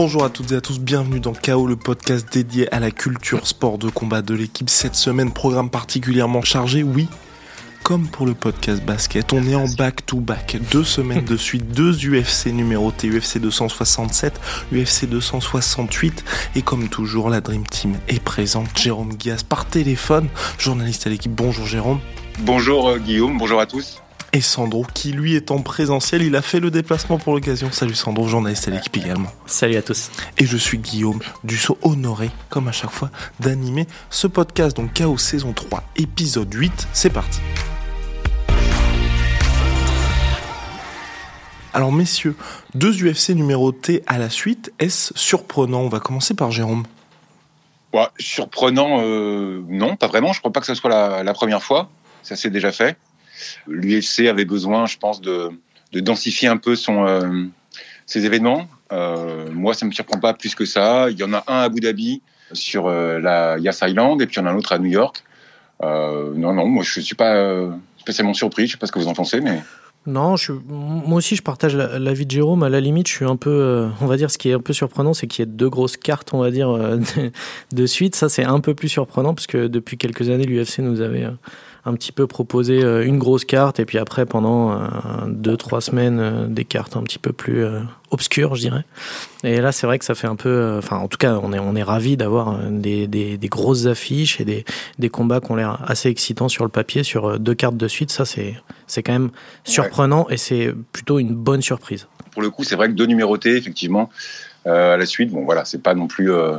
Bonjour à toutes et à tous, bienvenue dans KO, le podcast dédié à la culture sport de combat de l'équipe. Cette semaine, programme particulièrement chargé, oui, comme pour le podcast basket, on est en back-to-back. Deux semaines de suite, deux UFC numérotés, UFC 267, UFC 268. Et comme toujours, la Dream Team est présente. Jérôme Guias par téléphone, journaliste à l'équipe. Bonjour Jérôme. Bonjour euh, Guillaume, bonjour à tous. Et Sandro, qui lui est en présentiel, il a fait le déplacement pour l'occasion. Salut Sandro, journaliste à l'équipe également. Salut à tous. Et je suis Guillaume Dussault, honoré, comme à chaque fois, d'animer ce podcast. Donc KO saison 3, épisode 8, c'est parti. Alors messieurs, deux UFC numérotés à la suite, est-ce surprenant? On va commencer par Jérôme. Ouais, surprenant, euh, non, pas vraiment. Je crois pas que ce soit la, la première fois. Ça s'est déjà fait. L'UFC avait besoin, je pense, de, de densifier un peu son, euh, ses événements. Euh, moi, ça me surprend pas plus que ça. Il y en a un à Abu Dhabi sur euh, la Yas Island et puis il y en a un autre à New York. Non, non, moi je suis pas spécialement surpris. Je sais pas ce que vous en pensez, mais Non, moi aussi je partage la- l'avis de Jérôme. À la limite, je suis un peu, on va dire, ce qui est un peu surprenant, c'est qu'il y ait deux grosses cartes, on va dire, de, suite. Ça, c'est un peu plus surprenant parce que depuis quelques années, l'UFC nous avait un petit peu proposé euh, une grosse carte et puis après, pendant euh, deux, trois semaines, euh, des cartes un petit peu plus obscures, je dirais. Et là, c'est vrai que ça fait un peu, enfin, en tout cas, on est, on est ravis d'avoir des, des, des grosses affiches et des, des combats qui ont l'air assez excitants sur le papier, sur deux cartes de suite. Ça, c'est, c'est quand même surprenant et c'est plutôt une bonne surprise. pour le coup, c'est vrai que deux numérotés, effectivement, euh, à la suite. Bon, voilà, c'est pas non plus euh,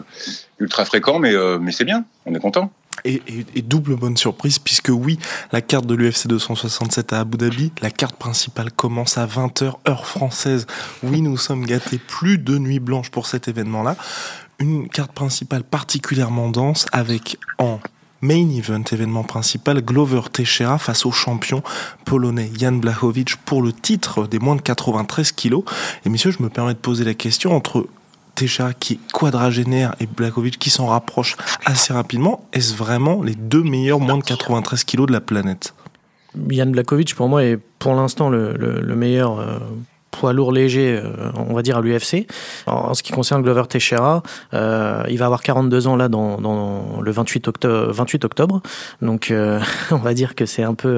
ultra fréquent, mais, euh, mais c'est bien. On est content. Et, double bonne surprise, puisque oui, la carte de l'UFC 267 à Abu Dhabi, la carte principale commence à 20h heure française. Oui, nous sommes gâtés, plus de nuit blanche pour cet événement-là. Une carte principale particulièrement dense avec en main event, événement principal, Glover Teixeira face au champion polonais Jan Blachowicz pour le titre des moins de 93 kilos. Et messieurs, je me permets de poser la question entre Teixeira qui est quadragénaire et Blachowicz qui s'en rapproche assez rapidement, est-ce vraiment les deux meilleurs moins de 93 kilos de la planète? Jan Blakovic, pour moi, est pour l'instant le, le- le meilleur euh, poids lourd léger, euh, on va dire, à l'UFC. En, ce qui concerne Glover Teixeira, euh, il va avoir 42 ans là dans, dans le 28 octobre, 28 octobre. Donc, on va dire que c'est un peu...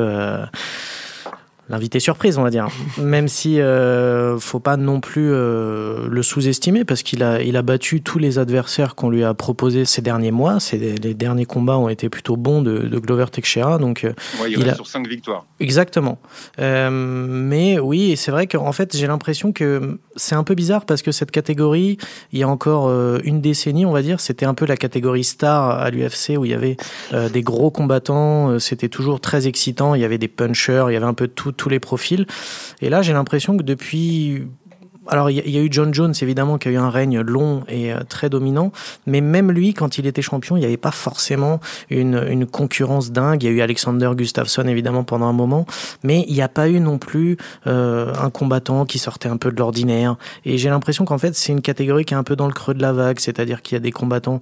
L'invité surprise, on va dire. Même si euh, faut pas non plus euh, le sous-estimer parce qu'il a, il a battu tous les adversaires qu'on lui a proposés ces derniers mois. C'est les derniers combats ont été plutôt bons de, de Glover Teixeira. Donc, euh, Ouais, il, Il reste a- sur cinq victoires. Exactement. Euh, mais oui, c'est vrai qu'en fait, j'ai l'impression que c'est un peu bizarre parce que cette catégorie, il y a encore euh, une décennie, on va dire, c'était un peu la catégorie star à l'UFC où il y avait euh, des gros combattants, c'était toujours très excitant, il y avait des punchers, il y avait un peu de tout, tous les profils. Et là, j'ai l'impression que depuis alors, il y, a- eu John Jones, évidemment, qui a eu un règne long et euh, très dominant. Mais même lui, quand il était champion, il n'y avait pas forcément une, une concurrence dingue. Il y a eu Alexander Gustafsson, évidemment, pendant un moment. Mais il n'y a pas eu non plus euh, un combattant qui sortait un peu de l'ordinaire. Et j'ai l'impression qu'en fait, c'est une catégorie qui est un peu dans le creux de la vague. C'est-à-dire qu'il y a des combattants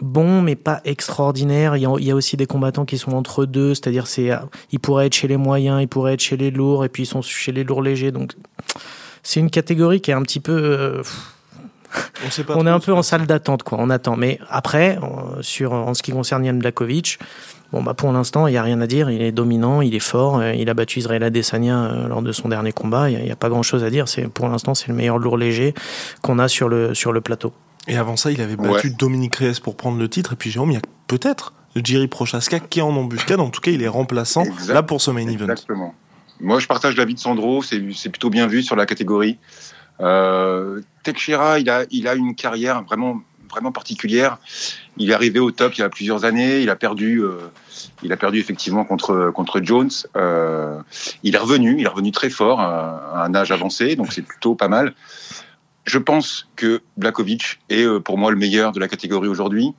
bons mais pas extraordinaires. Il y, a, il y a aussi des combattants qui sont entre deux, c'est-à-dire c'est ils pourraient être chez les moyens, ils pourraient être chez les lourds et puis ils sont chez les lourds légers. Donc c'est une catégorie qui est un petit peu euh, On, sait pas on est un peu en salle d'attente, quoi. On attend. Mais après, euh, sur, en ce qui concerne Jan Blakovic, bon, bah, pour l'instant, il n'y a rien à dire. Il est dominant, il est fort. euh, Il a battu Israël Adesanya lors de son dernier combat. Il n'y a, y a pas grand chose à dire. C'est, pour l'instant, c'est le meilleur lourd léger qu'on a sur le, sur le plateau. Et avant ça, il avait battu Dominique Reyes pour prendre le titre. Et puis Jérôme, il y a peut-être Jerry Prochaska qui est en embuscade. En tout cas, il est remplaçant Exact. là pour ce main event. Exactement. Moi, je partage l'avis de Sandro. C'est plutôt bien vu sur la catégorie. Euh, il a, il a une carrière vraiment, vraiment particulière. Il est arrivé au top il y a plusieurs années. Il a perdu, euh, il a perdu effectivement contre contre Jones. Euh, il est revenu, il est revenu très fort à, à un âge avancé, donc c'est plutôt pas mal. Je pense que Blakovic est euh, pour moi le meilleur de la catégorie aujourd'hui.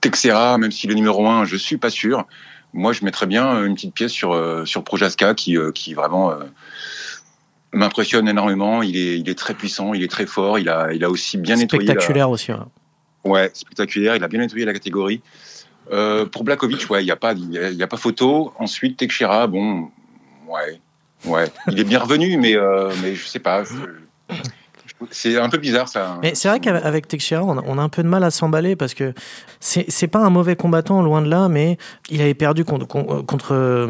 Teixeira, même s'il est numéro un, je suis pas sûr. Moi, je mettrais bien une petite pièce sur euh, sur Projaska qui euh, qui vraiment euh, m'impressionne énormément. Il est il est très puissant, il est très fort. Il a il a aussi bien nettoyé. la- Spectaculaire aussi. ouais. Ouais, spectaculaire. Il a bien nettoyé la catégorie. Euh, pour Blakovic, ouais, il y a pas il y a, y a pas photo. Ensuite, Teixeira, bon, ouais, ouais, il est bien revenu, mais euh, mais je sais pas. Je, C'est un peu bizarre ça. Mais c'est vrai qu'avec Teixeira, on a, un peu de mal à s'emballer parce que c'est pas un mauvais combattant, loin de là, mais il avait perdu contre, contre euh,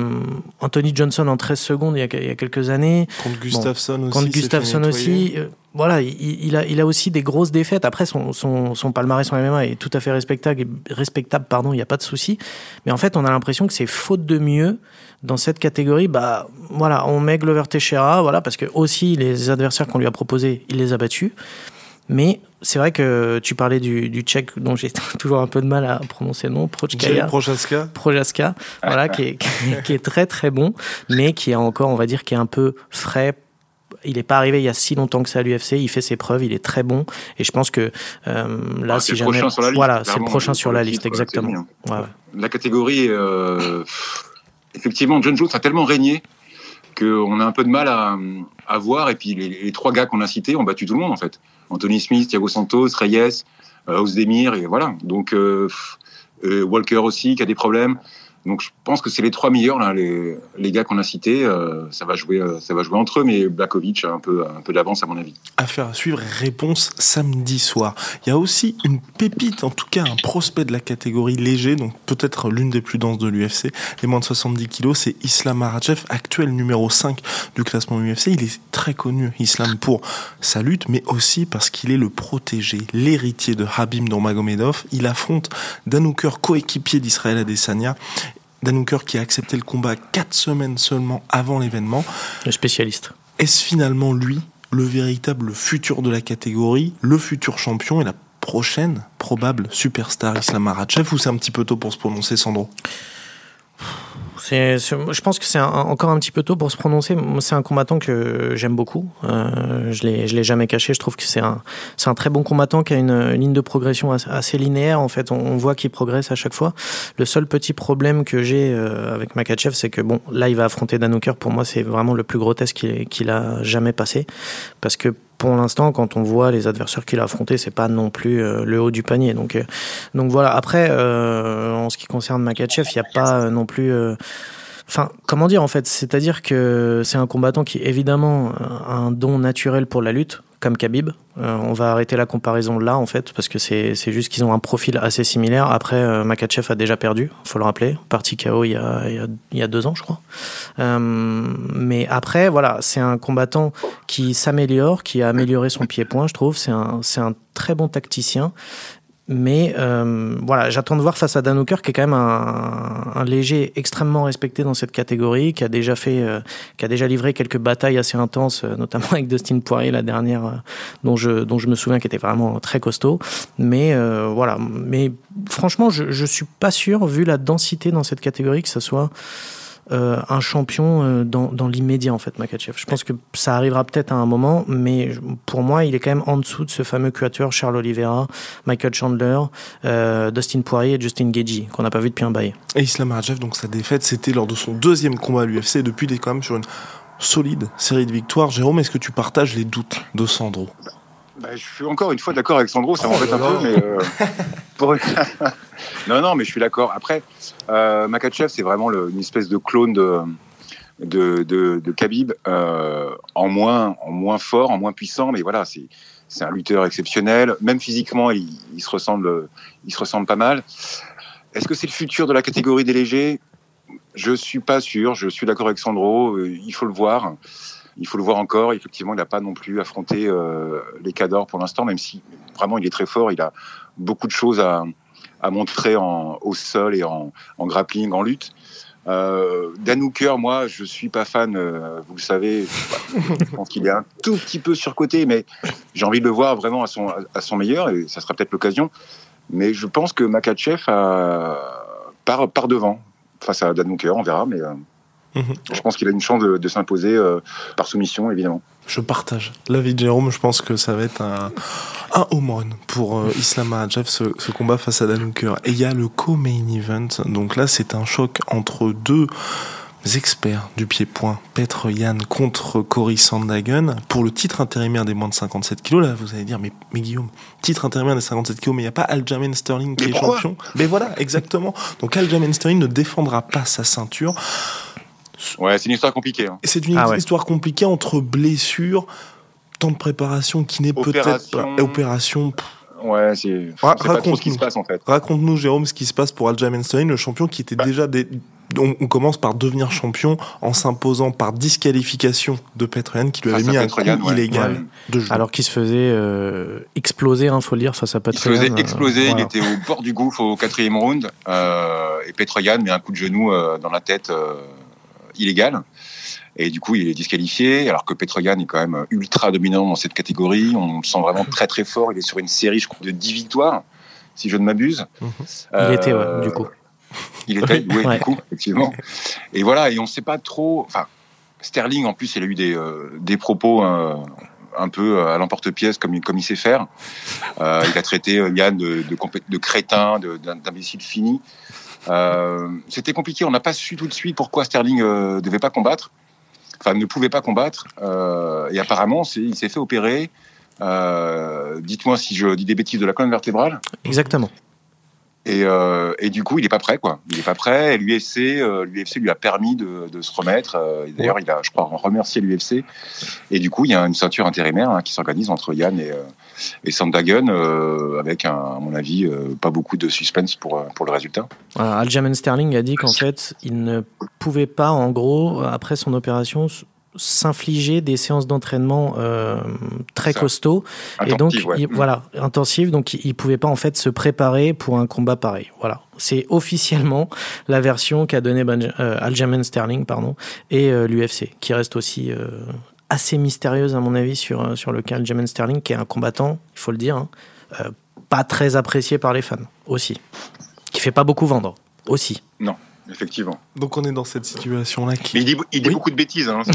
Anthony Johnson en 13 secondes il y a, quelques années. Contre Gustafsson aussi. Contre Gustafsson aussi. Euh, voilà, il, a, il a aussi des grosses défaites. Après, son, son, son palmarès en MMA est tout à fait respectable, respectable pardon, il n'y a pas de souci. Mais en fait, on a l'impression que c'est faute de mieux dans cette catégorie, bah voilà, on met Glover Teixeira, voilà, parce que aussi les adversaires qu'on lui a proposés, il les a battus. Mais c'est vrai que tu parlais du, du tchèque dont j'ai toujours un peu de mal à prononcer le nom, Prochkaya. Prochaska. Prochaska, voilà, qui est, qui est très très bon, mais qui est encore, on va dire, qui est un peu frais il n'est pas arrivé il y a si longtemps que ça à l'UFC. Il fait ses preuves, il est très bon. Et je pense que euh, là, ah, si jamais, voilà, c'est le prochain sur la liste, exactement. La catégorie, euh, effectivement, John Jones a tellement régné qu'on a un peu de mal à, à voir. Et puis les, trois gars qu'on a cités ont battu tout le monde en fait. Anthony Smith, Thiago Santos, Reyes, euh, Ozdemir, et voilà. Donc euh, euh, Walker aussi qui a des problèmes. Donc je pense que c'est les trois meilleurs là, les, les gars qu'on a cités. Euh, ça va jouer, euh, ça va jouer entre eux, mais Blakovic a un peu, un peu d'avance à mon avis. Affaire à suivre. Réponse samedi soir. Il y a aussi une pépite, en tout cas un prospect de la catégorie léger, donc peut-être l'une des plus denses de l'UFC, les moins de 70 kilos, c'est Islam Makhachev, actuel numéro 5 du classement UFC. Il est très connu, Islam, pour sa lutte, mais aussi parce qu'il est le protégé, l'héritier de Habib Nurmagomedov. Il affronte Danouker, coéquipier d'Israël Adesanya Danouker qui a accepté le combat quatre semaines seulement avant l'événement. Le spécialiste. Est-ce finalement lui le véritable futur de la catégorie, le futur champion et la prochaine probable superstar Islam Makhachev ou c'est un petit peu tôt pour se prononcer Sandro? Je pense que c'est encore un petit peu tôt pour se prononcer. C'est un combattant que j'aime beaucoup. Euh, je l'ai, l'ai jamais caché. Je trouve que c'est un, un très bon combattant qui a une, ligne de progression assez, linéaire. En fait, on, voit qu'il progresse à chaque fois. Le seul petit problème que j'ai euh, avec Makachev, c'est que bon, là, il va affronter Dan Pour moi, c'est vraiment le plus grotesque qu'il, qu'il a jamais passé, parce que pour l'instant, quand on voit les adversaires qu'il a affrontés, c'est pas non plus euh, le haut du panier. Donc, euh, donc voilà. Après, euh, en ce qui concerne Makachev, il n'y a pas non plus. Enfin, comment dire en fait? C'est-à-dire que c'est un combattant qui évidemment a un don naturel pour la lutte comme Khabib. Euh, on va arrêter la comparaison là, en fait, parce que c'est juste qu'ils ont un profil assez similaire. Après, euh, Makachev a déjà perdu, faut le rappeler, parti KO il y a, il y a, deux ans, je crois. Euh, mais après, voilà, c'est un combattant qui s'améliore, qui a amélioré son pied-point, je trouve. C'est un, un très bon tacticien mais euh, voilà, j'attends de voir face à Dan Hooker, qui est quand même un, un, léger extrêmement respecté dans cette catégorie, qui a déjà fait, euh, qui a déjà livré quelques batailles assez intenses, euh, notamment avec Dustin Poirier, la dernière, euh, dont je dont je me souviens, qui était vraiment très costaud. Mais voilà, mais franchement, je je suis pas sûr, vu la densité dans cette catégorie, que ça soit euh, un champion euh, dans, dans l'immédiat en fait Makachev. Je pense que ça arrivera peut-être à un moment, mais pour moi il est quand même en dessous de ce fameux quatuor Charles Oliveira, Michael Chandler, euh, Dustin Poirier et Justin Gagey qu'on n'a pas vu depuis un bail. Et Islam Makhachev donc sa défaite c'était lors de son deuxième combat à l'UFC depuis il est quand même sur une solide série de victoires. Jérôme, est-ce que tu partages les doutes de Sandro? Bah, je suis encore une fois d'accord avec Sandro, ça m'embête un peu, mais euh, non, non, mais je suis d'accord. Après, euh, Makachev, c'est vraiment une espèce de clone de de, de, de Khabib, euh, en moins en moins fort, en moins puissant, mais voilà, c'est c'est un lutteur exceptionnel. Même physiquement, il, se ressemble, il se ressemble pas mal. Est-ce que c'est le futur de la catégorie des légers? Je suis pas sûr. Je suis d'accord avec Sandro. Euh, il faut le voir il faut le voir encore. Effectivement, il n'a pas non plus affronté euh, les cadors pour l'instant, même si vraiment il est très fort. Il a beaucoup de choses à, à montrer en, au sol et en, en grappling, en lutte. Euh, Dan Hooker, moi, je suis pas fan. Euh, vous le savez, je pense qu'il est un tout petit peu surcoté, mais j'ai envie de le voir vraiment à son, à son meilleur et ça sera peut-être l'occasion. Mais je pense que Makachev a, part, part devant face à Dan Hooker, on verra. Mais euh, Mhm. Je pense qu'il a une chance de, s'imposer euh, par soumission, évidemment. Je partage l'avis de Jérôme. Je pense que ça va être un, un home run pour euh, Islam Makhachev, ce, combat face à Dan Hooker. Et il y a le co-main event. Donc là, c'est un choc entre deux experts du pied-point, Petre Yann contre Cory Sandhagen, pour le titre intérimaire des moins de 57 kilos. Là, vous allez dire, mais, mais Guillaume, titre intérimaire des 57 kilos, mais il n'y a pas Aljamain Sterling qui est champion. Mais voilà, exactement. Donc Aljamain Sterling ne défendra pas sa ceinture. Ouais, c'est une histoire compliquée. Hein. C'est une ah histoire compliquée entre blessures, temps de préparation qui n'est peut-être pas opération. Ouais, c'est pas trop ce qui se passe en fait. Raconte-nous, Jérôme, ce qui se passe pour Aljamain Sterling, le champion qui était bah. déjà des, on, commence par devenir champion en s'imposant par disqualification de Petroyan qui lui avait mis un coup illégal de jeu. Alors qu'il se faisait euh, exploser, il hein, faut le dire, face à Petroyan. Il se faisait exploser, il était au bord du gouffre au quatrième round euh, et Petroyan met un coup de genou euh, dans la tête illégal. Et du coup, il est disqualifié, alors que Petroyan est quand même ultra dominant dans cette catégorie. On le sent vraiment très très fort. Il est sur une série, je crois, de 10 victoires, si je ne m'abuse. Mhm. Il était, ouais, du coup. Il était, oui, du coup, effectivement. Et voilà, et on ne sait pas trop. Enfin, Sterling, en plus, il a eu des, euh, des propos euh, un peu à l'emporte-pièce, comme, comme il sait faire. Euh, il a traité Yann de, de, de crétin, d'imbécile fini. C'était compliqué. On n'a pas su tout de suite pourquoi Sterling ne devait pas combattre. Enfin, ne pouvait pas combattre. et apparemment, il s'est fait opérer. Dites-moi si je dis des bêtises de la colonne vertébrale. Exactement. Et, euh, et, du coup, il n'est pas prêt, quoi. Il n'est pas prêt. Et l'UFC, euh, l'UFC lui a permis de, de se remettre. Euh, D'ailleurs, il a, je crois, remercié l'UFC. Et du coup, il y a une ceinture intérimaire hein, qui s'organise entre Yann et, et Sandagen, euh, avec, un, à mon avis, pas beaucoup de suspense pour, pour le résultat. Aljamain Sterling a dit qu'en fait, il ne pouvait pas, en gros, après son opération, s'infliger des séances d'entraînement euh, très costauds. Et donc il, mm. voilà intensives. Donc il pouvait pas en fait se préparer pour un combat pareil. Voilà. C'est officiellement la version qu'a donné euh, Aljamain Sterling pardon et euh, l'UFC qui reste aussi assez mystérieuse à mon avis sur sur le cas Aljamain Sterling qui est un combattant il faut le dire hein, pas très apprécié par les fans aussi. Qui fait pas beaucoup vendre aussi. Non effectivement. Donc on est dans cette situation-là qui. il dit, il dit beaucoup de bêtises. Hein,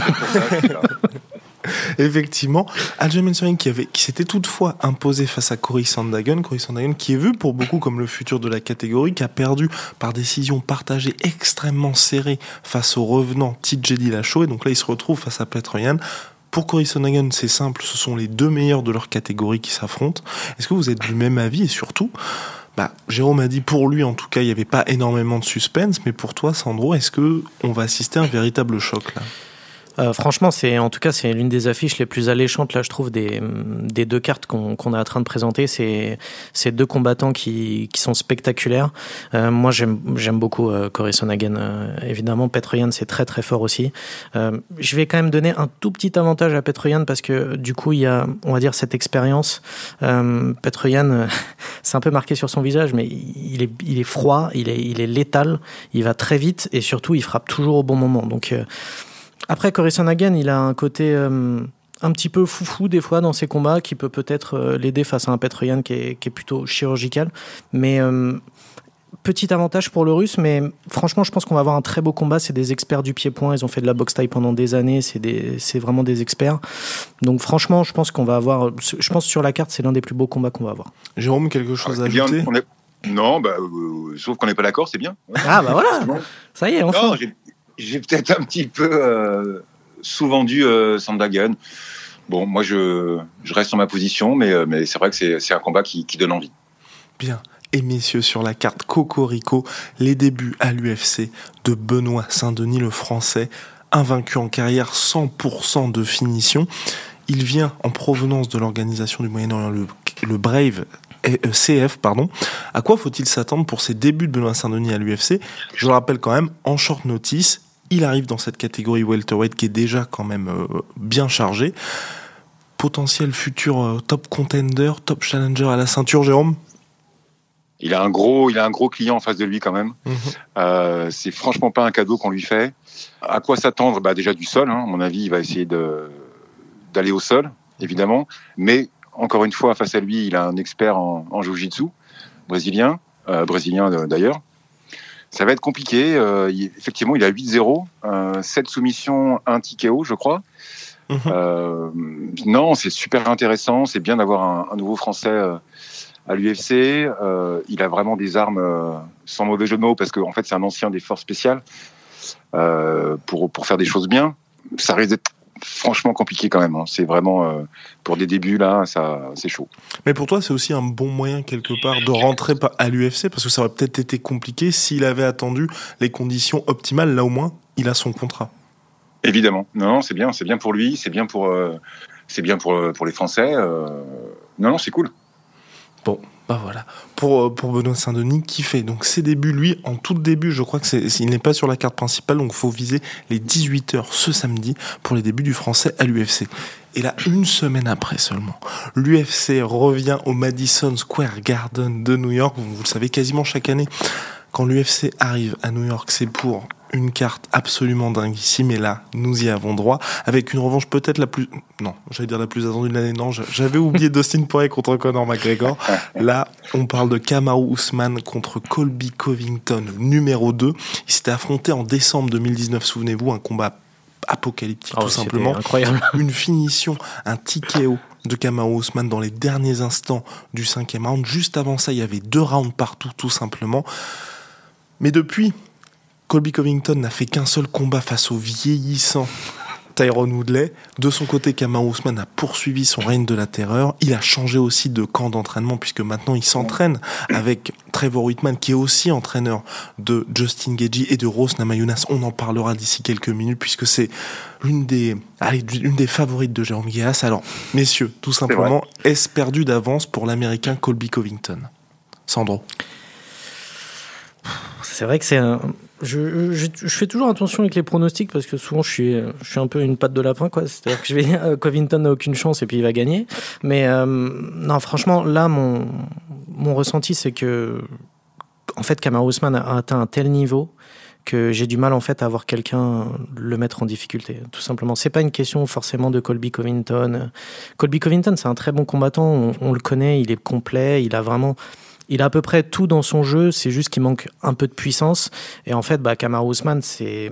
Effectivement, Aljamain Sterling qui, avait, qui s'était toutefois imposé face à Cory Sandagen, Cory Sandagen qui est vu pour beaucoup comme le futur de la catégorie, qui a perdu par décision partagée extrêmement serrée face au revenant TJ Dillashaw, et donc là il se retrouve face à Petroyan. Pour Cory Sandagen, c'est simple, ce sont les deux meilleurs de leur catégorie qui s'affrontent. Est-ce que vous êtes du même avis? Et surtout, bah, Jérôme a dit pour lui, en tout cas, il n'y avait pas énormément de suspense, mais pour toi, Sandro, est-ce que on va assister à un véritable choc là? Euh, franchement, c'est en tout cas c'est l'une des affiches les plus alléchantes là, je trouve des, des deux cartes qu'on qu'on est en train de présenter. C'est ces deux combattants qui, qui sont spectaculaires. Euh, moi, j'aime beaucoup euh, Corey. Euh, évidemment, Petroyan c'est très très fort aussi. Euh, je vais quand même donner un tout petit avantage à Petroyan parce que du coup il y a on va dire cette expérience. Euh, Petroyan, c'est un peu marqué sur son visage, mais il est il est froid, il est il est létal, il va très vite et surtout il frappe toujours au bon moment. Donc après, Corison Hagen, il a un côté euh, un petit peu foufou des fois dans ses combats qui peut peut-être euh, l'aider face à un Petroyan qui est, qui est plutôt chirurgical. Mais euh, petit avantage pour le russe, mais franchement, je pense qu'on va avoir un très beau combat. C'est des experts du pied-point. Ils ont fait de la boxe taille pendant des années. C'est vraiment des experts. Donc, franchement, je pense qu'on va avoir. Je pense sur la carte, c'est l'un des plus beaux combats qu'on va avoir. Jérôme, quelque chose à ajouter? Non, bah, sauf qu'on n'est pas d'accord, c'est bien. Ah, bah voilà. Ça y est, enfin j'ai peut-être un petit peu euh, sous-vendu euh, Sandagen. Bon, moi, je, reste sur ma position, mais, euh, c'est vrai que c'est un combat qui, donne envie. Bien. Et messieurs, sur la carte Cocorico, les débuts à l'UFC de Benoît Saint-Denis, le français, invaincu en carrière, 100% de finition. Il vient en provenance de l'organisation du Moyen-Orient, le Brave CF, pardon. À quoi faut-il s'attendre pour ces débuts de Benoît Saint-Denis à l'UFC Je le rappelle quand même, en short notice, il arrive dans cette catégorie welterweight qui est déjà quand même euh, bien chargée. Potentiel futur euh, top contender, top challenger à la ceinture, Jérôme? Il a un gros, il a un gros client en face de lui quand même. Mhm. Euh, c'est franchement pas un cadeau qu'on lui fait. À quoi s'attendre? Bah déjà du sol. Hein. À mon avis, il va essayer de d'aller au sol, évidemment. Mais encore une fois, face à lui, il a un expert en, en jiu-jitsu brésilien, euh, brésilien d'ailleurs. Ça va être compliqué. Euh, effectivement, il a 8-0, 7 soumissions, 1 TKO, je crois. Mhm. Euh, non, c'est super intéressant. C'est bien d'avoir un, un, nouveau Français euh, à l'UFC. Euh, il a vraiment des armes, euh, sans mauvais jeu de mots, parce qu'en en fait, c'est un ancien des forces spéciales pour, pour faire des choses bien. Ça risque d'être franchement compliqué quand même. Hein. C'est vraiment euh, pour des débuts là, ça c'est chaud. Mais pour toi, c'est aussi un bon moyen quelque part de rentrer à l'UFC parce que ça aurait peut-être été compliqué s'il avait attendu les conditions optimales. Là au moins, il a son contrat. Évidemment. Non, c'est bien, c'est bien pour lui, c'est bien pour euh, c'est bien pour, pour les Français. non, non, c'est cool. Bon, bah voilà. Pour, pour Benoît Saint-Denis, qui fait donc ses débuts, lui, en tout début, je crois que c'est, il n'est pas sur la carte principale, donc faut viser les 18h ce samedi pour les débuts du français à l'UFC. Et là, une semaine après seulement, l'UFC revient au Madison Square Garden de New York. Vous, le savez quasiment chaque année. Quand l'UFC arrive à New York, c'est pour une carte absolument dingue ici, mais là, nous y avons droit, avec une revanche peut-être la plus... Non, j'allais dire la plus attendue de l'année, non, j'avais oublié Dustin Poirier contre Conor McGregor. Là, on parle de Kamaru Usman contre Colby Covington, numéro 2. Il s'était affronté en décembre 2019, souvenez-vous, un combat apocalyptique, ah tout simplement. Incroyable. Une finition, un TKO de Kamaru Usman dans les derniers instants du cinquième round. Juste avant ça, il y avait deux rounds partout, tout simplement. Mais depuis, Colby Covington n'a fait qu'un seul combat face au vieillissant Tyrone Woodley. De son côté, Kamar Ousmane a poursuivi son règne de la terreur. Il a changé aussi de camp d'entraînement puisque maintenant il s'entraîne avec Trevor Whitman qui est aussi entraîneur de Justin Gagey et de Rose Namayunas. On en parlera d'ici quelques minutes puisque c'est l'une des, allez, l'une des favorites de Jérôme Guéas. Alors, messieurs, tout simplement, est-ce perdu d'avance pour l'américain Colby Covington? Sandro c'est vrai que c'est un, je, je, fais toujours attention avec les pronostics parce que souvent je suis, je suis un peu une patte de lapin. C'est-à-dire que je vais, euh, Covington n'a aucune chance et puis il va gagner. Mais euh, non, franchement, là, mon, mon ressenti, c'est que, en fait, Kamar Ousmane a atteint un tel niveau que j'ai du mal en fait à voir quelqu'un le mettre en difficulté. Tout simplement, c'est pas une question forcément de Colby Covington. Colby Covington, c'est un très bon combattant, on, on, le connaît, il est complet, il a vraiment il a à peu près tout dans son jeu, c'est juste qu'il manque un peu de puissance. Et en fait, bah, Kamar Ousmane, c'est,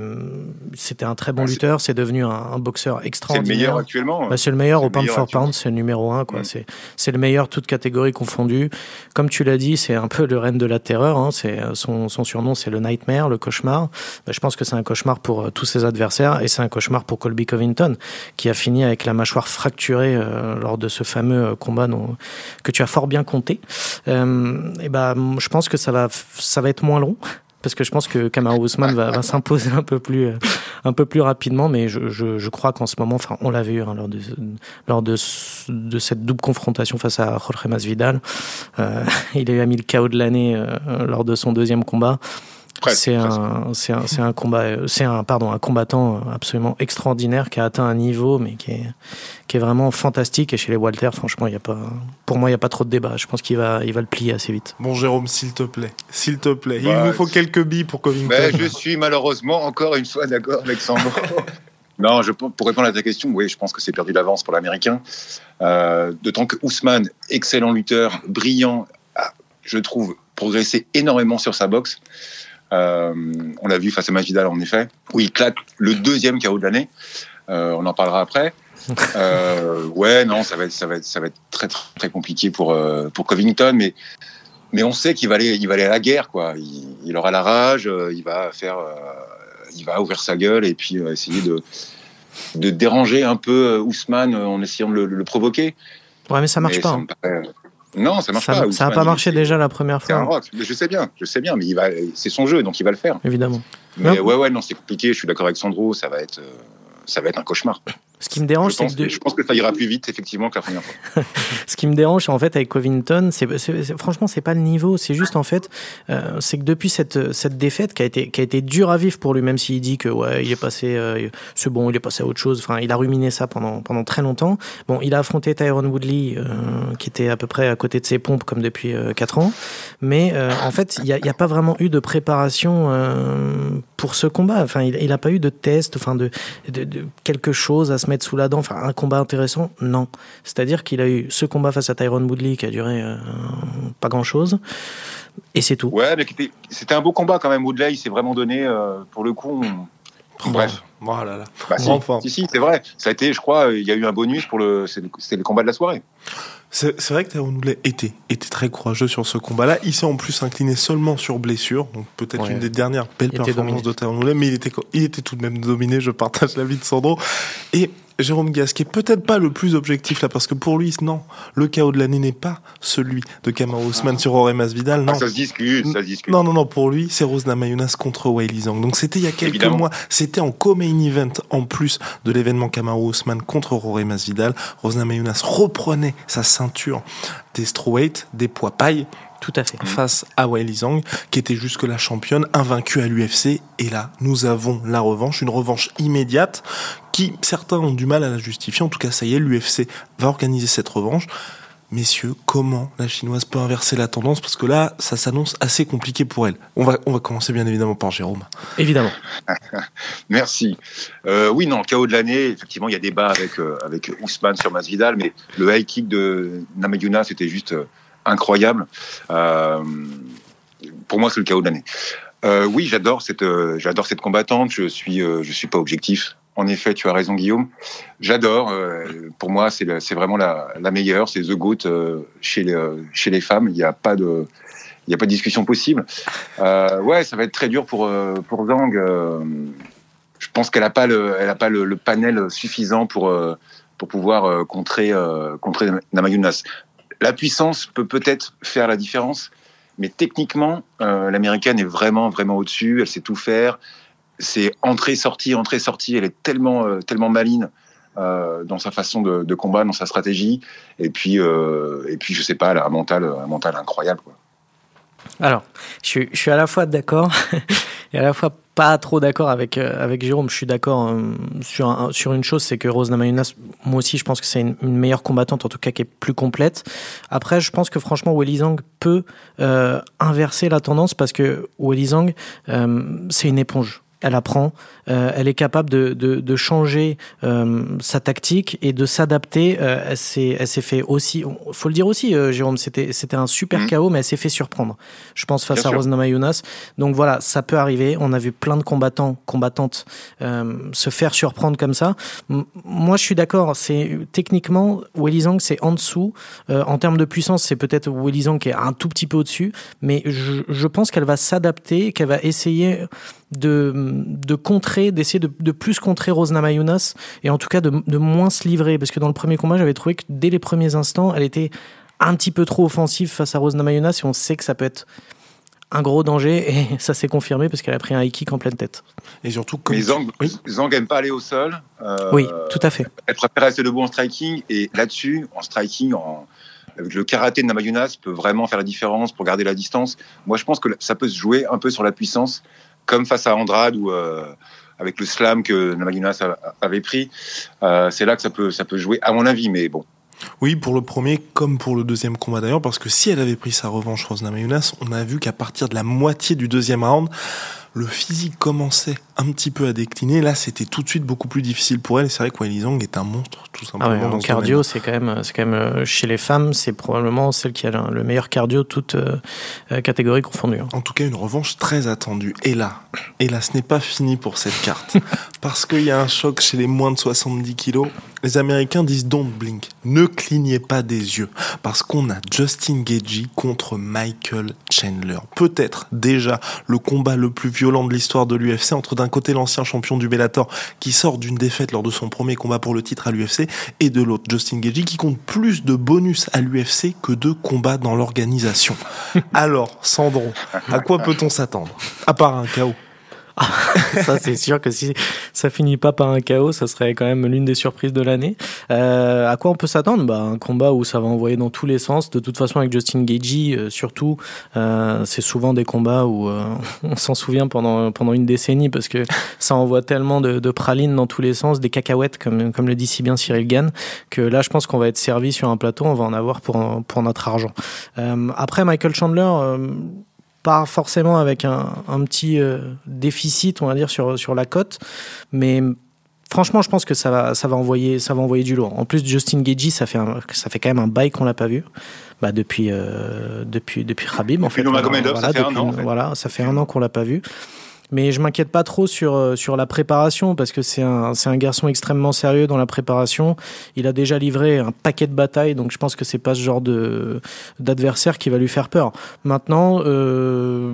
c'était un très bon lutteur, c'est devenu un, boxeur extraordinaire. C'est le meilleur actuellement. Bah, c'est le meilleur au pound for pound, c'est le numéro un, quoi. C'est, c'est le meilleur, toute catégorie confondue. Comme tu l'as dit, c'est un peu le reine de la terreur. Hein. C'est son, son, surnom, c'est le Nightmare, le cauchemar. Bah, je pense que c'est un cauchemar pour euh, tous ses adversaires et c'est un cauchemar pour Colby Covington, qui a fini avec la mâchoire fracturée euh, lors de ce fameux euh, combat dont, que tu as fort bien compté et bah, je pense que ça va, ça va être moins long parce que je pense que Kamaru Ousmane va, s'imposer un peu plus, euh, un peu plus rapidement, mais je, crois qu'en ce moment, enfin, on l'a vu hein, lors de, lors de, cette double confrontation face à Jorge Masvidal, euh, il a mis le KO de l'année euh, lors de son deuxième combat. C'est un, c'est un, c'est un combat, c'est un, pardon, un combattant absolument extraordinaire qui a atteint un niveau, mais qui est, qui est vraiment fantastique. Et chez les Walter, franchement, il y a pas, pour moi, il n'y a pas trop de débat. Je pense qu'il va, il va le plier assez vite. Bon, Jérôme, s'il te plaît, s'il te plaît, il nous faut quelques billes pour Covington. Mais je suis malheureusement encore une fois d'accord avec Sandro. non, je, pour répondre à ta question, oui, je pense que c'est perdu d'avance pour l'Américain. Euh, D'autant que Ousmane, excellent lutteur, brillant, a, je trouve, progressé énormément sur sa boxe. Euh, on l'a vu face à Magidal, en effet, où il claque le deuxième KO de l'année. Euh, on en parlera après. euh, ouais, non, ça va être, ça va être, ça va être très, très, compliqué pour, euh, pour Covington, mais, mais on sait qu'il va aller, il va aller à la guerre, quoi. Il, aura la rage, il va faire, il va ouvrir sa gueule et puis essayer de, de déranger un peu Ousmane en essayant de le, provoquer. Ouais, mais ça marche pas. Hein. Non, ça marche pas. Ça n'a pas marché déjà la première fois. Un Je sais bien, je sais bien, mais il va, c'est son jeu, donc il va le faire. Évidemment. Mais ouais, ouais, non, c'est compliqué. Je suis d'accord avec Sandro. Ça va être, euh, ça va être un cauchemar. Ce qui me dérange, c'est que. Je pense que ça ira plus vite, effectivement, que la première fois. Ce qui me dérange, en fait, avec Covington, c'est, franchement, c'est pas le niveau. C'est juste, en fait, euh, c'est que depuis cette, cette défaite qui a été, qui a été dure à vivre pour lui, même s'il dit que, ouais, il est passé, euh, c'est bon, il est passé à autre chose. Enfin, il a ruminé ça pendant, pendant très longtemps. Bon, il a affronté Tyrone Woodley, euh, qui était à peu près à côté de ses pompes, comme depuis euh, 4 ans. Mais, euh, en fait, il n'y a, a, pas vraiment eu de préparation euh, pour ce combat. Enfin, il n'a pas eu de test, enfin, de, de, de, quelque chose à se mettre sous la dent. Enfin, un combat intéressant Non. C'est-à-dire qu'il a eu ce combat face à Tyrone Woodley qui a duré euh, pas grand-chose. Et c'est tout. Ouais, mais c'était un beau combat quand même. Woodley, il s'est vraiment donné, euh, pour le coup. Bref. Voilà. Bah, si, si, si c'est vrai. Ça a été, je crois, il y a eu un bonus pour le. C'était le combat de la soirée. C'est vrai que Woodley était, était très courageux sur ce combat-là. Il s'est en plus incliné seulement sur blessure, donc peut-être une des dernières belles performances de Tyrone Woodley, mais il était, il était tout de même dominé. Je partage l'avis de Sandro. Et Jérôme Gasquet, peut-être pas le plus objectif là, parce que pour lui, non, le chaos de l'année n'est pas celui de Kamaru Usman sur Jorge Masvidal. Non. Ah, ça se discute, ça se discute. Non, non, non, pour lui, c'est Rose Namajunas contre Weili Zhang. Donc c'était il y a quelques mois, c'était en co-main event en plus de l'événement Kamaru Usman contre Jorge Masvidal. Rose Namajunas reprenait sa ceinture des strawweight, des poids paille tout à fait. Face à Weili Zhang, qui était jusque la championne, invaincue à l'UFC. Et là, nous avons la revanche, une revanche immédiate, qui certains ont du mal à la justifier. En tout cas, ça y est, l'UFC va organiser cette revanche. Messieurs, comment la chinoise peut inverser la tendance? Parce que là, ça s'annonce assez compliqué pour elle. On va, on va commencer bien évidemment par Jérôme. Évidemment. Merci. Euh, oui, non, chaos de l'année, effectivement, il y a débat avec, euh, avec Ousmane sur Masvidal, mais le high kick de Namajunas, c'était juste euh, incroyable. Euh, pour moi, c'est le chaos de l'année. Euh, oui, j'adore cette, euh, cette combattante. Je suis, suis pas objectif. En effet, tu as raison, Guillaume. J'adore. pour moi, c'est, vraiment la, meilleure. C'est the goat chez les, chez les femmes. Il n'y a pas de, il y a pas de discussion possible. ouais, ça va être très dur pour pour Zhang. je pense qu'elle n'a pas le, elle a pas le, panel suffisant pour pour pouvoir contrer contrer. La puissance peut peut-être faire la différence, mais techniquement, euh, l'américaine est vraiment, vraiment au-dessus. Elle sait tout faire. C'est entrée-sortie, entrée-sortie. Elle est tellement, euh, tellement maline euh, dans sa façon de, combattre, dans sa stratégie. Et puis, et puis, je sais pas, elle a un mental, mental incroyable. Alors, je, je, suis à la fois d'accord et à la fois pas trop d'accord avec euh, avec Jérôme. Je suis d'accord euh, sur sur une chose, c'est que Rose Namajunas, moi aussi, je pense que c'est une, meilleure combattante, en tout cas qui est plus complète. Après, je pense que franchement, Weili Zhang peut euh, inverser la tendance parce que Weili Zhang, c'est une éponge elle apprend, euh, elle est capable de, de, de changer euh, sa tactique et de s'adapter. Euh, elle s'est, elle s'est fait aussi, faut le dire aussi, euh, Jérôme, c'était, c'était un super mhm. chaos, mais elle s'est fait surprendre. Je pense face à Rose Namajunas. Donc voilà, ça peut arriver. On a vu plein de combattants, combattantes euh, se faire surprendre comme ça. moi, je suis d'accord. C'est techniquement, Zhang, c'est en dessous. en termes de puissance, c'est peut-être Zhang qui est un tout petit peu au-dessus, mais je, je pense qu'elle va s'adapter, qu'elle va essayer de, de contrer, d'essayer de, de, plus contrer Rose Namajunas et en tout cas de, de, moins se livrer. Parce que dans le premier combat, j'avais trouvé que dès les premiers instants, elle était un petit peu trop offensive face à Rose Namajunas et on sait que ça peut être un gros danger et ça s'est confirmé parce qu'elle a pris un high kick en pleine tête. Et surtout, comme Mais Zang, n'aime pas aller au sol. Euh, oui, tout à fait. Elle préfère rester debout en striking et là-dessus, en striking, en, avec le karaté de Namajunas peut vraiment faire la différence pour garder la distance. Moi, je pense que ça peut se jouer un peu sur la puissance comme face à Andrade ou euh, avec le slam que Namajunas avait pris. Euh, c'est là que ça peut, ça peut jouer, à mon avis, mais bon. Oui, pour le premier comme pour le deuxième combat d'ailleurs, parce que si elle avait pris sa revanche, Rose Namajunas, on a vu qu'à partir de la moitié du deuxième round, le physique commençait un petit peu à décliner. Là, c'était tout de suite beaucoup plus difficile pour elle. C'est vrai que Weili Zhang est un monstre, tout ah simplement. Ah cardio, c'est quand même, c'est quand même euh, chez les femmes, c'est probablement celle qui a le meilleur cardio, toute euh, euh, catégorie confondue. Hein. En tout cas, une revanche très attendue. Et là, et là, ce n'est pas fini pour cette carte, parce qu'il y a un choc chez les moins de 70 kilos. Les Américains disent don't blink, ne clignez pas des yeux, parce qu'on a Justin Gagey contre Michael Chandler. Peut-être déjà le combat le plus violent de l'histoire de l'UFC entre d'un côté l'ancien champion du Bellator qui sort d'une défaite lors de son premier combat pour le titre à l'UFC et de l'autre Justin Gagey qui compte plus de bonus à l'UFC que de combats dans l'organisation. Alors, Sandro, à quoi peut-on s'attendre? À part un chaos. Ça, c'est sûr que si ça finit pas par un chaos, ça serait quand même l'une des surprises de l'année. Euh, à quoi on peut s'attendre? Bah, Un combat où ça va envoyer dans tous les sens. De toute façon, avec Justin Gagey, euh, surtout, euh, c'est souvent des combats où euh, on s'en souvient pendant, pendant une décennie parce que ça envoie tellement de, de, pralines dans tous les sens, des cacahuètes, comme, comme le dit si bien Cyril Gann, que là, je pense qu'on va être servi sur un plateau, on va en avoir pour, pour notre argent. Euh, après, Michael Chandler pas forcément avec un, un petit euh, déficit, on va dire, sur, sur la cote, mais franchement, je pense que ça va, ça va envoyer, ça va envoyer du lourd. En plus, Justin Gagey, ça fait, ça fait quand même un bail qu'on l'a pas vu. Bah depuis, euh, depuis, depuis Khabib, en fait. Voilà, ça fait un an. Voilà, ça fait un an qu'on l'a pas vu. Mais je m'inquiète pas trop sur, euh, sur la préparation parce que c'est un, c'est un garçon extrêmement sérieux dans la préparation. Il a déjà livré un paquet de batailles, donc je pense que c'est pas ce genre de, d'adversaire qui va lui faire peur. Maintenant, euh,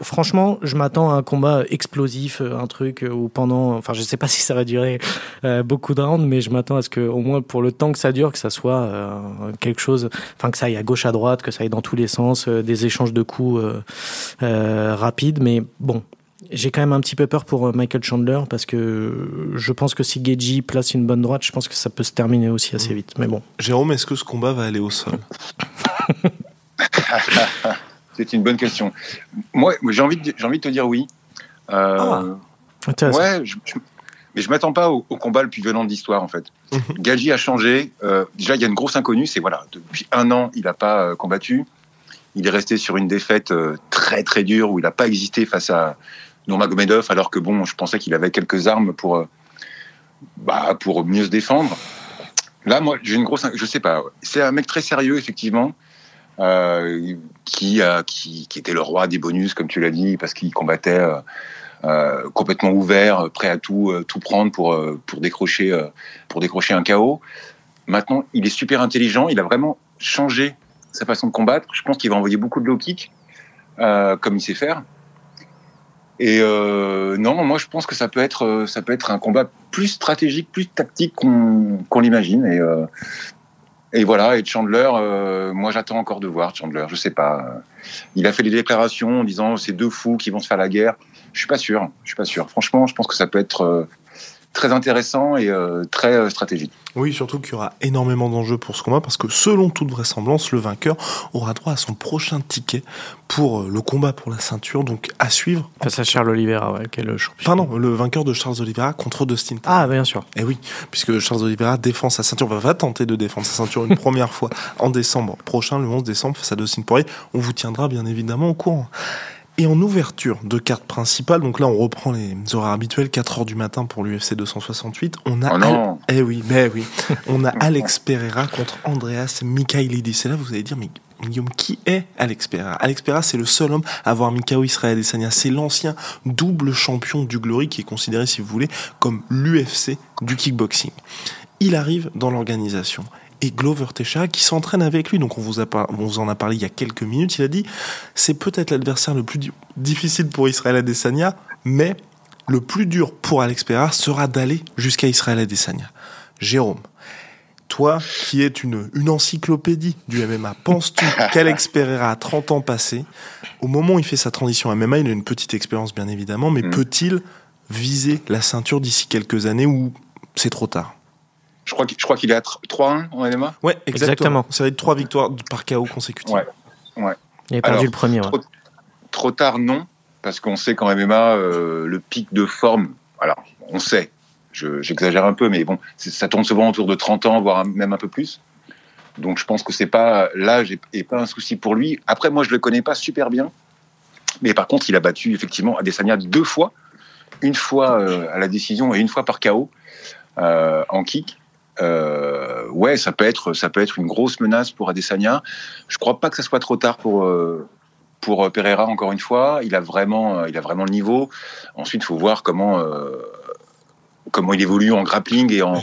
franchement, je m'attends à un combat explosif, un truc où pendant, enfin, je sais pas si ça va durer euh, beaucoup de rounds, mais je m'attends à ce que, au moins pour le temps que ça dure, que ça soit euh, quelque chose, enfin, que ça aille à gauche, à droite, que ça aille dans tous les sens, euh, des échanges de coups rapides. Mais bon, j'ai quand même un petit peu peur pour Michael Chandler parce que je pense que si Geji place une bonne droite, je pense que ça peut se terminer aussi assez vite. Mais bon. Jérôme, est-ce que ce combat va aller au sol? C'est une bonne question. Moi, j'ai envie, de, j'ai envie de te dire oui. Euh, ah, ouais, je, mais je m'attends pas au, combat le plus violent de l'histoire en fait. Mhm. Gaji a changé. Euh, déjà, il y a une grosse inconnue, c'est voilà, depuis un an, il n'a pas euh, combattu. Il est resté sur une défaite euh, très très dure où il n'a pas existé face à Nurmagomedov, alors que bon, je pensais qu'il avait quelques armes pour bah, pour mieux se défendre. Là, moi, j'ai une grosse, je sais pas. C'est un mec très sérieux effectivement. qui, qui, qui était le roi des bonus, comme tu l'as dit, parce qu'il combattait euh, complètement ouvert, prêt à tout, euh, tout prendre pour, euh, pour, décrocher, pour décrocher un chaos. Maintenant, il est super intelligent, il a vraiment changé sa façon de combattre. Je pense qu'il va envoyer beaucoup de low kick, comme il sait faire. Et non, moi je pense que ça peut être, ça peut être un combat plus stratégique, plus tactique qu'on l'imagine. Et, voilà, et Chandler, moi j'attends encore de voir Chandler, je sais pas. Il a fait des déclarations en disant c'est deux fous qui vont se faire la guerre. Je suis pas sûr. Je suis pas sûr. Franchement, je pense que ça peut être euh, très intéressant et euh, très euh, stratégique. Oui, surtout qu'il y aura énormément d'enjeux pour ce combat parce que selon toute vraisemblance, le vainqueur aura droit à son prochain ticket pour le combat pour la ceinture, donc à suivre. Face à Charles Oliveira, ouais, qui est le champion. Pardon, le vainqueur de Charles Oliveira contre Dustin. Ah, bien sûr. Et eh oui, puisque Charles Oliveira défend sa ceinture, va tenter de défendre sa ceinture une première fois en décembre prochain, le 11 décembre, face à Dustin Poirier. On vous tiendra bien évidemment au courant. Et en ouverture de carte principale, donc là on reprend les horaires habituels, 4 heures du matin pour l'UFC 268, on a... Oh non Eh oui, mais oui. On a Alex Pereira contre Andreas Mikhailidis. Et là vous allez dire, mais Guillaume, qui est Alex Pereira? Alex Pereira, c'est le seul homme à avoir Mikao Israël Adesanya. C'est l'ancien double champion du Glory qui est considéré, si vous voulez, comme l'UFC du kickboxing. Il arrive dans l'organisation et Glover Teixeira qui s'entraîne avec lui. Donc on vous, a on vous en a parlé il y a quelques minutes. Il a dit c'est peut-être l'adversaire le plus difficile pour Israël Adesanya, mais le plus dur pour Alex Pereira sera d'aller jusqu'à Israël Adesanya. Jérôme, toi qui es une, une encyclopédie du MMA, penses-tu qu'Alex Pereira a 30 ans passés Au moment où il fait sa transition MMA, il a une petite expérience bien évidemment, mais mm. peut-il viser la ceinture d'ici quelques années ou c'est trop tard? Je crois, je crois qu'il est à 3-1 en MMA. Ouais, exactement. Ça va être 3 victoires par KO consécutives. Ouais. ouais. Il a perdu le premier. Trop, tard, non, parce qu'on sait qu'en MMA, euh, le pic de forme, alors on sait, j'exagère un peu, mais bon, ça tourne souvent autour de 30 ans, voire même un peu plus. Donc je pense que c'est pas l'âge n'est pas un souci pour lui. Après, moi, je le connais pas super bien, mais par contre, il a battu effectivement Adesanya deux fois, une fois euh, à la décision et une fois par KO euh, en kick euh, ouais, ça peut être, ça peut être une grosse menace pour Adesanya. Je crois pas que ça soit trop tard pour euh, pour euh, Pereira. Encore une fois, il a vraiment, il a vraiment le niveau. Ensuite, il faut voir comment comment il évolue en grappling et en,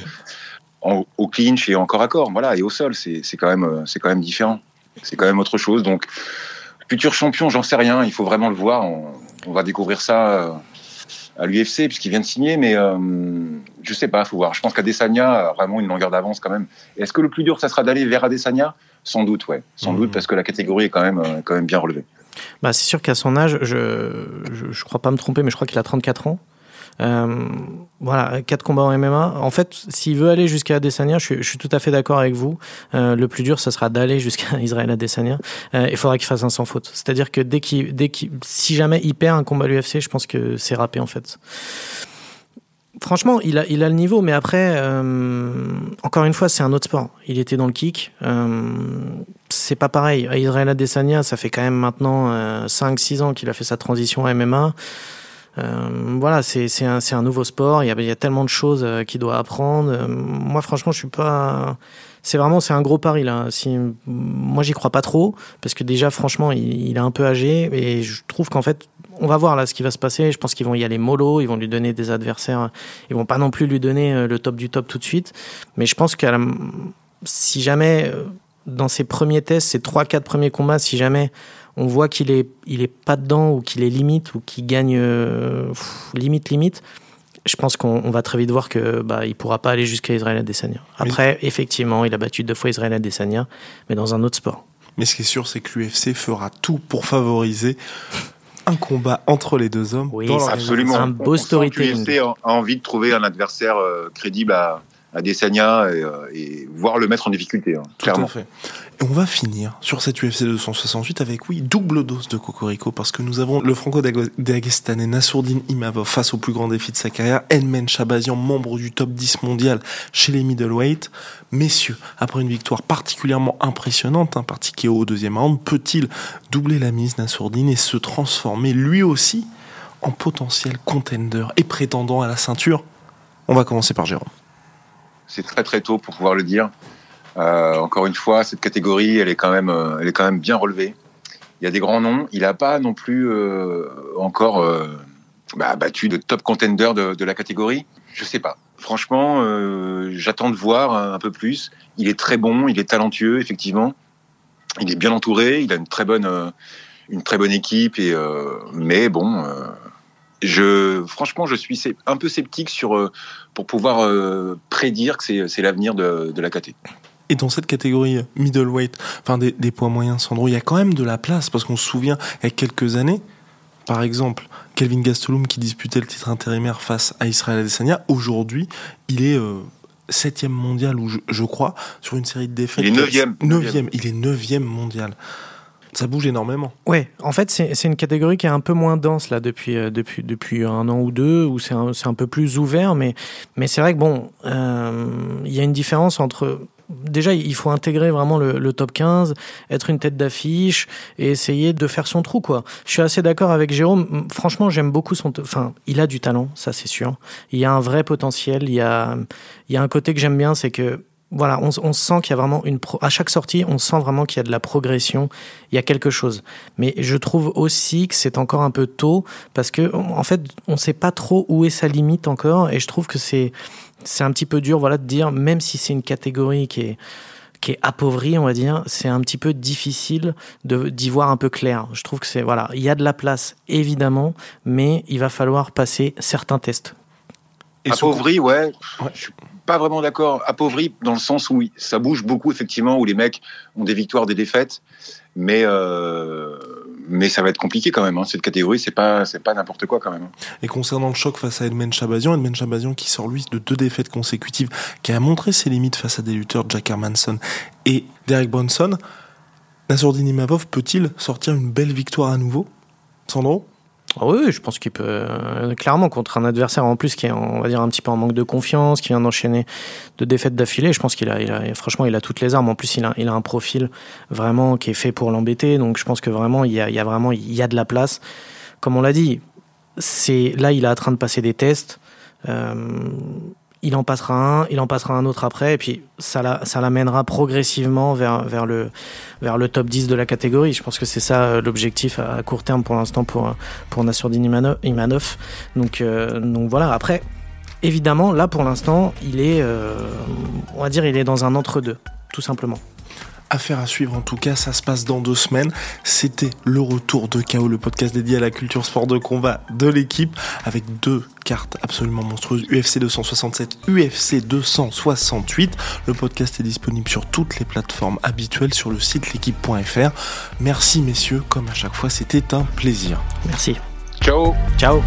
au clinch et en corps à corps. Voilà, et au sol, c'est quand même c'est quand même différent. C'est quand même autre chose. Donc, futur champion, j'en sais rien. Il faut vraiment le voir. On, on va découvrir ça à l'UFC puisqu'il vient de signer, mais euh, je sais pas, faut voir. Je pense qu'Adesanya a vraiment une longueur d'avance quand même. Est-ce que le plus dur, ça sera d'aller vers Adesanya? Sans doute, ouais, sans mmh. doute parce que la catégorie est quand même, euh, quand même bien relevée. Bah, c'est sûr qu'à son âge, je, je crois pas me tromper, mais je crois qu'il a 34 ans. Euh, voilà, quatre combats en MMA. En fait, s'il veut aller jusqu'à Adesanya, je suis, je suis, tout à fait d'accord avec vous. Euh, le plus dur, ça sera d'aller jusqu'à Israël Adesanya. Euh, il faudra qu'il fasse un sans faute. C'est-à-dire que dès qu'il, dès qu'il, si jamais il perd un combat à l'UFC, je pense que c'est râpé en fait. Franchement, il a, il a le niveau, mais après, euh, encore une fois, c'est un autre sport. Il était dans le kick. Euh, c'est pas pareil. Israël Adesanya, ça fait quand même maintenant 5-6 ans qu'il a fait sa transition à MMA. Euh, voilà, c'est un, nouveau sport. Il y, a, tellement de choses euh, qu'il doit apprendre. Euh, moi, franchement, je suis pas. C'est vraiment c'est un gros pari là. Moi j'y crois pas trop parce que déjà franchement il, il, est un peu âgé et je trouve qu'en fait on va voir là ce qui va se passer. Je pense qu'ils vont y aller mollo, ils vont lui donner des adversaires. Ils vont pas non plus lui donner le top du top tout de suite. Mais je pense que si jamais, dans ses premiers tests, ses 3-4 premiers combats, si jamais on voit qu'il est, il est pas dedans ou qu'il est limite ou qu'il gagne euh, limite, limite, je pense qu'on va très vite voir que bah, il pourra pas aller jusqu'à Israël Adesanya. Après, effectivement, il a battu deux fois Israël Adesanya, mais dans un autre sport. Mais ce qui est sûr, c'est que l'UFC fera tout pour favoriser un combat entre les deux hommes. Oui, absolument. Un beau storytelling. L'UFC a envie de trouver un adversaire euh, crédible à, à Desania et, euh, et, voir le mettre en difficulté. Hein, Tout à fait. Et on va finir sur cette UFC 268 avec, oui, double dose de Cocorico parce que nous avons le franco-dagestanais Nassourdine Imavov face au plus grand défi de sa carrière, Enmen Chabazian, membre du top 10 mondial chez les middleweight. Messieurs, après une victoire particulièrement impressionnante, un hein, parti au deuxième round, peut-il doubler la mise Nassourdine et se transformer lui aussi en potentiel contender et prétendant à la ceinture? On va commencer par Jérôme c'est très très tôt pour pouvoir le dire. Euh, encore une fois, cette catégorie, elle est quand même, euh, elle est quand même bien relevée. Il y a des grands noms. Il n'a pas non plus euh, encore bah, battu de top contender de, la catégorie. Je sais pas. Franchement, j'attends de voir un, peu plus. Il est très bon, il est talentueux, effectivement. Il est bien entouré. Il a une très bonne, une très bonne équipe. Et mais bon je, franchement, je suis un peu sceptique sur, pour pouvoir prédire que c'est l'avenir de, la KT. Et dans cette catégorie middleweight, enfin des, poids moyens, Sandro, il y a quand même de la place parce qu'on se souvient, il y a quelques années, par exemple, Kelvin Gastelum qui disputait le titre intérimaire face à Israël Adesanya, aujourd'hui, il est euh, septième mondial, ou je, crois, sur une série de défaites. Il est neuvième. Neuvième. Il est neuvième mondial ça bouge énormément. Ouais, en fait, c'est une catégorie qui est un peu moins dense là depuis euh, depuis depuis un an ou deux, où c'est un, un, peu plus ouvert, mais mais c'est vrai que bon, euh, il y a une différence entre déjà, il faut intégrer vraiment le, top 15, être une tête d'affiche et essayer de faire son trou, quoi. Je suis assez d'accord avec Jérôme. Franchement, j'aime beaucoup son, enfin, il a du talent, ça c'est sûr. Il y a un vrai potentiel. Il y a, il y a un côté que j'aime bien, c'est que voilà, on, sent qu'il y a vraiment une à chaque sortie, on sent vraiment qu'il y a de la progression, il y a quelque chose. Mais je trouve aussi que c'est encore un peu tôt parce que en fait, on ne sait pas trop où est sa limite encore, et je trouve que c'est c'est un petit peu dur, voilà, de dire même si c'est une catégorie qui est qui est appauvrie, on va dire, c'est un petit peu difficile de d'y voir un peu clair. Je trouve que c'est voilà, il y a de la place évidemment, mais il va falloir passer certains tests. appauvri, ouais. ouais pas vraiment d'accord. Appauvri dans le sens où ça bouge beaucoup effectivement, où les mecs ont des victoires, des défaites, mais euh, mais ça va être compliqué quand même. Hein. Cette catégorie, c'est pas c'est pas n'importe quoi quand même. Hein. Et concernant le choc face à Edmond Chabazian, Edmond Chabazian qui sort lui de deux défaites consécutives, qui a montré ses limites face à des lutteurs Jack Hermanson et Derek Bronson, Nassourdine Imavov peut-il sortir une belle victoire à nouveau, Sandro? Oui, je pense qu'il peut euh, clairement contre un adversaire en plus qui est, on va dire, un petit peu en manque de confiance, qui vient d'enchaîner de défaites d'affilée. Je pense qu'il a, franchement, il a toutes les armes. En plus, il a, un profil vraiment qui est fait pour l'embêter. Donc, je pense que vraiment, il y a, il y a vraiment, il y a de la place. Comme on l'a dit, c'est là, il est en train de passer des tests. Euh, il en passera un, il en passera un autre après, et puis ça, l'amènera progressivement vers, le, top 10 de la catégorie. Je pense que c'est ça euh, l'objectif à court terme pour l'instant pour, pour Nassourdine Imanov. Donc, euh, donc voilà, après, évidemment, là pour l'instant, il est, euh, dire, il est dans un entre-deux, tout simplement. Affaire à suivre en tout cas, ça se passe dans deux semaines. C'était le retour de KO, le podcast dédié à la culture sport de combat de l'équipe, avec deux cartes absolument monstrueuses, UFC 267, UFC 268. Le podcast est disponible sur toutes les plateformes habituelles sur le site l'équipe.fr. Merci messieurs, comme à chaque fois, c'était un plaisir. Merci. Ciao. Ciao.